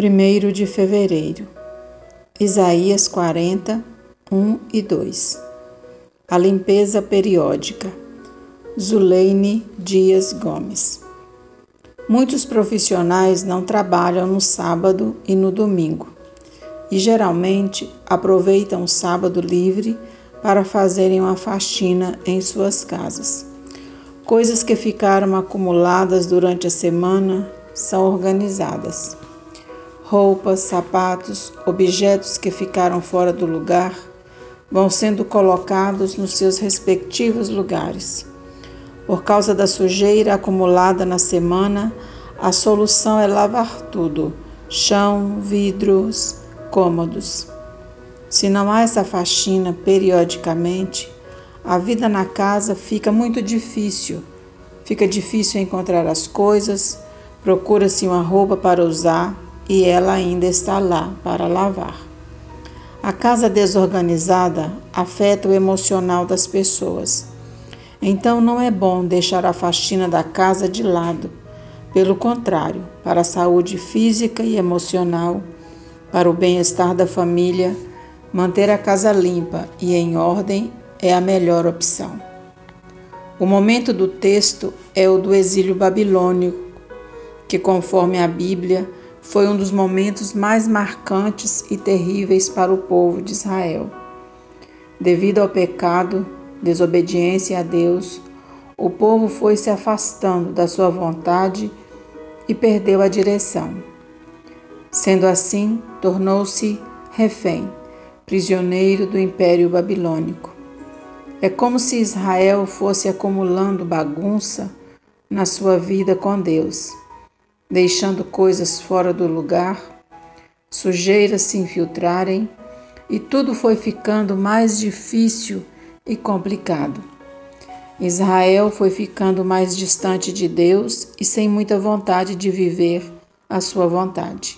1 de fevereiro, Isaías 40, 1 e 2. A limpeza periódica. Zuleine Dias Gomes. Muitos profissionais não trabalham no sábado e no domingo e geralmente aproveitam o sábado livre para fazerem uma faxina em suas casas. Coisas que ficaram acumuladas durante a semana são organizadas roupas, sapatos, objetos que ficaram fora do lugar vão sendo colocados nos seus respectivos lugares. Por causa da sujeira acumulada na semana, a solução é lavar tudo: chão, vidros, cômodos. Se não há essa faxina periodicamente, a vida na casa fica muito difícil. Fica difícil encontrar as coisas, procura-se uma roupa para usar, e ela ainda está lá para lavar. A casa desorganizada afeta o emocional das pessoas. Então não é bom deixar a faxina da casa de lado. Pelo contrário, para a saúde física e emocional, para o bem-estar da família, manter a casa limpa e em ordem é a melhor opção. O momento do texto é o do exílio babilônico, que, conforme a Bíblia, foi um dos momentos mais marcantes e terríveis para o povo de Israel. Devido ao pecado, desobediência a Deus, o povo foi se afastando da sua vontade e perdeu a direção. Sendo assim, tornou-se refém, prisioneiro do Império Babilônico. É como se Israel fosse acumulando bagunça na sua vida com Deus deixando coisas fora do lugar, sujeiras se infiltrarem e tudo foi ficando mais difícil e complicado. Israel foi ficando mais distante de Deus e sem muita vontade de viver a sua vontade.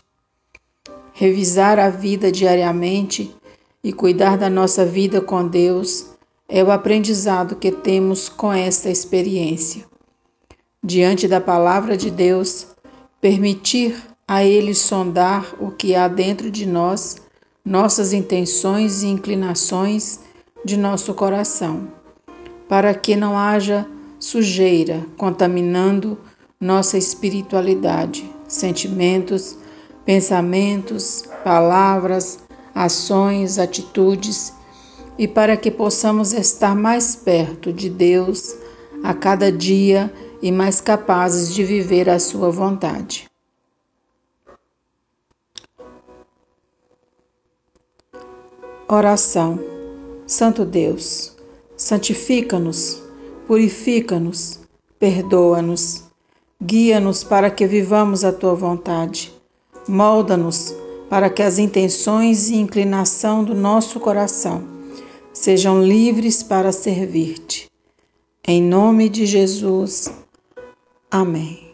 Revisar a vida diariamente e cuidar da nossa vida com Deus é o aprendizado que temos com esta experiência. Diante da palavra de Deus, permitir a Ele sondar o que há dentro de nós, nossas intenções e inclinações de nosso coração, para que não haja sujeira contaminando nossa espiritualidade, sentimentos, pensamentos, palavras, ações, atitudes e para que possamos estar mais perto de Deus a cada dia e mais capazes de viver a sua vontade. Oração. Santo Deus, santifica-nos, purifica-nos, perdoa-nos, guia-nos para que vivamos a tua vontade. Molda-nos para que as intenções e inclinação do nosso coração sejam livres para servir-te. Em nome de Jesus. Amém.